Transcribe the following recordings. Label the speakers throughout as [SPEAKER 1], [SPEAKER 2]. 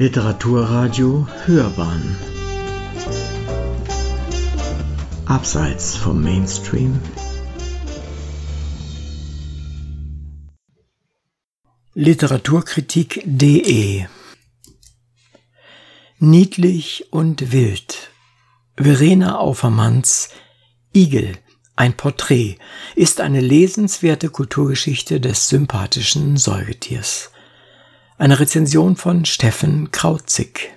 [SPEAKER 1] Literaturradio Hörbahn. Abseits vom Mainstream. Literaturkritik.de Niedlich und wild. Verena Aufermanns Igel ein Porträt ist eine lesenswerte Kulturgeschichte des sympathischen Säugetiers. Eine Rezension von Steffen Krauzig.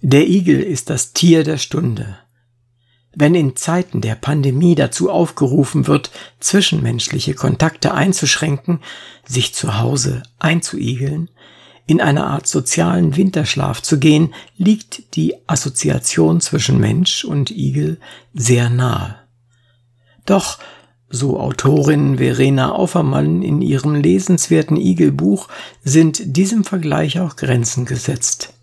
[SPEAKER 1] Der Igel ist das Tier der Stunde. Wenn in Zeiten der Pandemie dazu aufgerufen wird, zwischenmenschliche Kontakte einzuschränken, sich zu Hause einzuigeln, in eine Art sozialen Winterschlaf zu gehen, liegt die Assoziation zwischen Mensch und Igel sehr nahe. Doch so Autorin Verena Aufermann in ihrem lesenswerten Igelbuch, sind diesem Vergleich auch Grenzen gesetzt.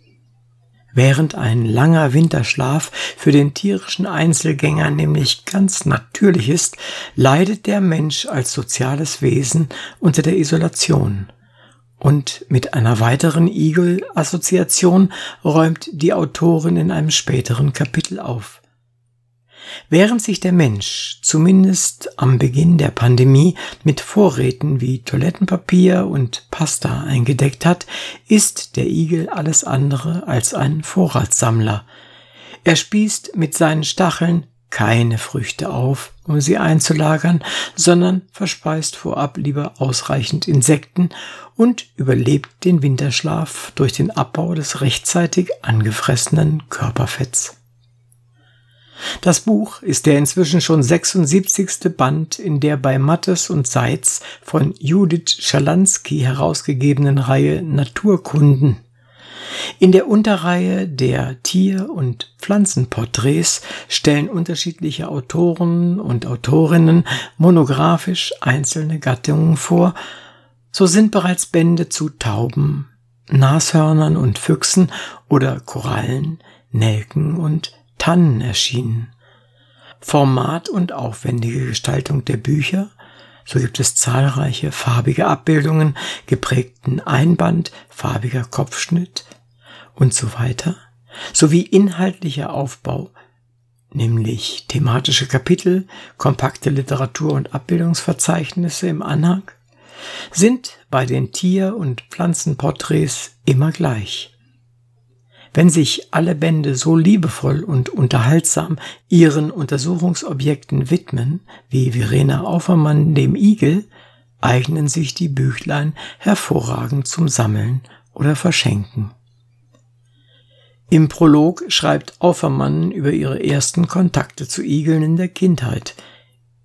[SPEAKER 1] Während ein langer Winterschlaf für den tierischen Einzelgänger nämlich ganz natürlich ist, leidet der Mensch als soziales Wesen unter der Isolation. Und mit einer weiteren Igel-Assoziation räumt die Autorin in einem späteren Kapitel auf. Während sich der Mensch zumindest am Beginn der Pandemie mit Vorräten wie Toilettenpapier und Pasta eingedeckt hat, ist der Igel alles andere als ein Vorratssammler. Er spießt mit seinen Stacheln keine Früchte auf, um sie einzulagern, sondern verspeist vorab lieber ausreichend Insekten und überlebt den Winterschlaf durch den Abbau des rechtzeitig angefressenen Körperfetts. Das Buch ist der inzwischen schon 76. Band in der bei Mattes und Seitz von Judith Schalansky herausgegebenen Reihe Naturkunden. In der Unterreihe der Tier- und Pflanzenporträts stellen unterschiedliche Autoren und Autorinnen monografisch einzelne Gattungen vor, so sind bereits Bände zu Tauben, Nashörnern und Füchsen oder Korallen, Nelken und Tannen erschienen. Format und aufwendige Gestaltung der Bücher, so gibt es zahlreiche farbige Abbildungen, geprägten Einband, farbiger Kopfschnitt und so weiter, sowie inhaltlicher Aufbau, nämlich thematische Kapitel, kompakte Literatur- und Abbildungsverzeichnisse im Anhang, sind bei den Tier- und Pflanzenporträts immer gleich. Wenn sich alle Bände so liebevoll und unterhaltsam ihren Untersuchungsobjekten widmen, wie Verena Aufermann dem Igel, eignen sich die Büchlein hervorragend zum Sammeln oder Verschenken. Im Prolog schreibt Aufermann über ihre ersten Kontakte zu Igeln in der Kindheit,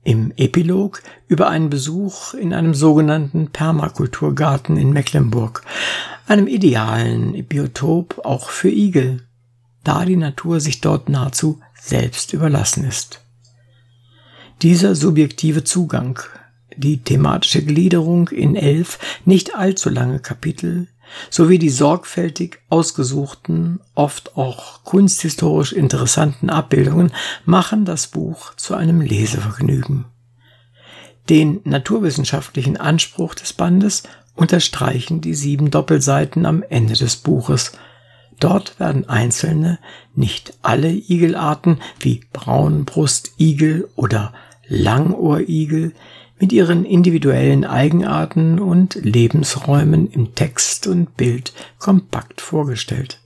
[SPEAKER 1] im Epilog über einen Besuch in einem sogenannten Permakulturgarten in Mecklenburg, einem idealen Biotop auch für Igel, da die Natur sich dort nahezu selbst überlassen ist. Dieser subjektive Zugang, die thematische Gliederung in elf nicht allzu lange Kapitel sowie die sorgfältig ausgesuchten, oft auch kunsthistorisch interessanten Abbildungen machen das Buch zu einem Lesevergnügen. Den naturwissenschaftlichen Anspruch des Bandes unterstreichen die sieben Doppelseiten am Ende des Buches. Dort werden einzelne, nicht alle Igelarten wie Braunbrustigel oder Langohrigel mit ihren individuellen Eigenarten und Lebensräumen im Text und Bild kompakt vorgestellt.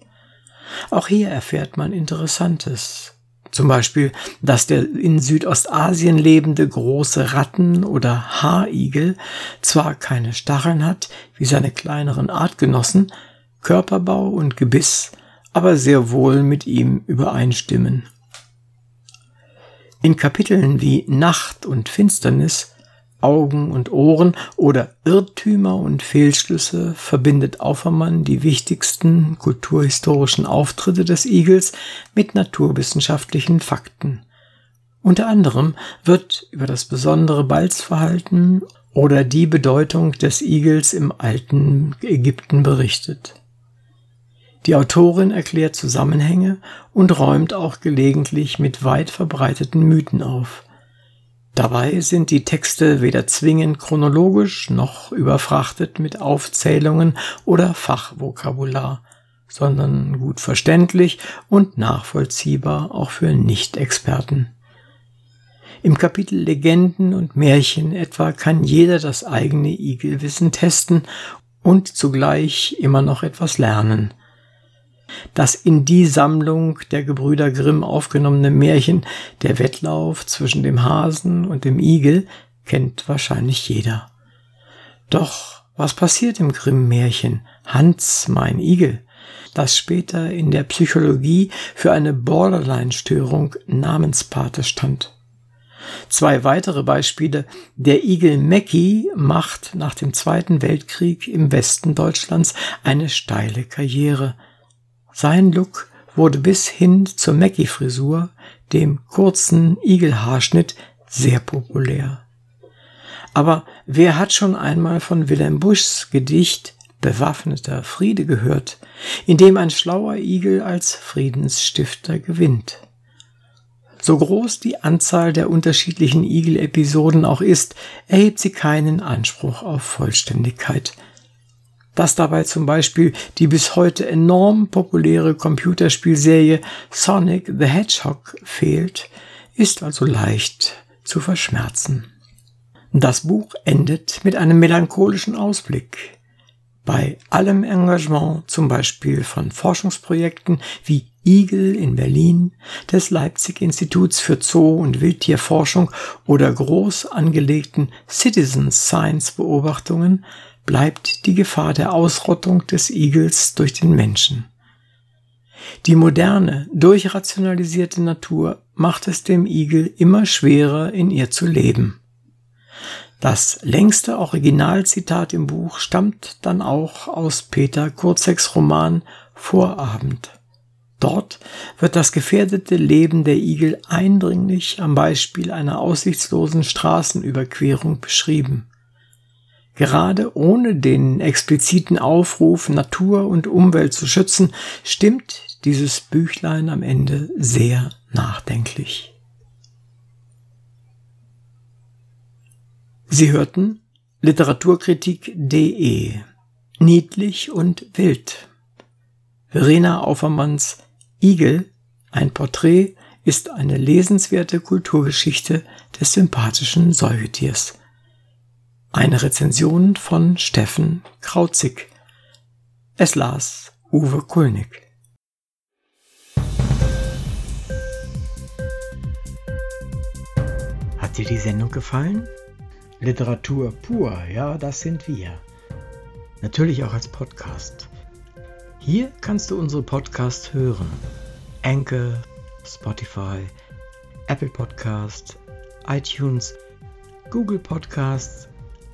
[SPEAKER 1] Auch hier erfährt man Interessantes, zum Beispiel, dass der in Südostasien lebende große Ratten- oder Haarigel zwar keine Stacheln hat, wie seine kleineren Artgenossen, Körperbau und Gebiss aber sehr wohl mit ihm übereinstimmen. In Kapiteln wie Nacht und Finsternis Augen und Ohren oder Irrtümer und Fehlschlüsse verbindet Aufermann die wichtigsten kulturhistorischen Auftritte des Igels mit naturwissenschaftlichen Fakten. Unter anderem wird über das besondere Balzverhalten oder die Bedeutung des Igels im alten Ägypten berichtet. Die Autorin erklärt Zusammenhänge und räumt auch gelegentlich mit weit verbreiteten Mythen auf. Dabei sind die Texte weder zwingend chronologisch noch überfrachtet mit Aufzählungen oder Fachvokabular, sondern gut verständlich und nachvollziehbar auch für Nicht-Experten. Im Kapitel Legenden und Märchen etwa kann jeder das eigene Igelwissen testen und zugleich immer noch etwas lernen. Das in die Sammlung der Gebrüder Grimm aufgenommene Märchen Der Wettlauf zwischen dem Hasen und dem Igel kennt wahrscheinlich jeder. Doch was passiert im Grimm-Märchen Hans, mein Igel, das später in der Psychologie für eine Borderline-Störung Namenspate stand? Zwei weitere Beispiele. Der Igel Mackie macht nach dem Zweiten Weltkrieg im Westen Deutschlands eine steile Karriere. Sein Look wurde bis hin zur Mackie-Frisur, dem kurzen Igelhaarschnitt, sehr populär. Aber wer hat schon einmal von Wilhelm Buschs Gedicht Bewaffneter Friede gehört, in dem ein schlauer Igel als Friedensstifter gewinnt? So groß die Anzahl der unterschiedlichen Igel-Episoden auch ist, erhebt sie keinen Anspruch auf Vollständigkeit. Dass dabei zum Beispiel die bis heute enorm populäre Computerspielserie Sonic the Hedgehog fehlt, ist also leicht zu verschmerzen. Das Buch endet mit einem melancholischen Ausblick. Bei allem Engagement zum Beispiel von Forschungsprojekten wie Igel in Berlin, des Leipzig Instituts für Zoo- und Wildtierforschung oder groß angelegten Citizen Science Beobachtungen bleibt die Gefahr der Ausrottung des Igels durch den Menschen. Die moderne, durchrationalisierte Natur macht es dem Igel immer schwerer, in ihr zu leben. Das längste Originalzitat im Buch stammt dann auch aus Peter Kurzeks Roman Vorabend. Dort wird das gefährdete Leben der Igel eindringlich am Beispiel einer aussichtslosen Straßenüberquerung beschrieben. Gerade ohne den expliziten Aufruf, Natur und Umwelt zu schützen, stimmt dieses Büchlein am Ende sehr nachdenklich. Sie hörten Literaturkritik.de Niedlich und wild. Verena Aufermanns Igel, ein Porträt, ist eine lesenswerte Kulturgeschichte des sympathischen Säugetiers. Eine Rezension von Steffen Krauzig. Es las Uwe Kulnig. Hat dir die Sendung gefallen? Literatur pur, ja, das sind wir. Natürlich auch als Podcast. Hier kannst du unsere Podcasts hören. Anchor, Spotify, Apple Podcast, iTunes, Google Podcasts,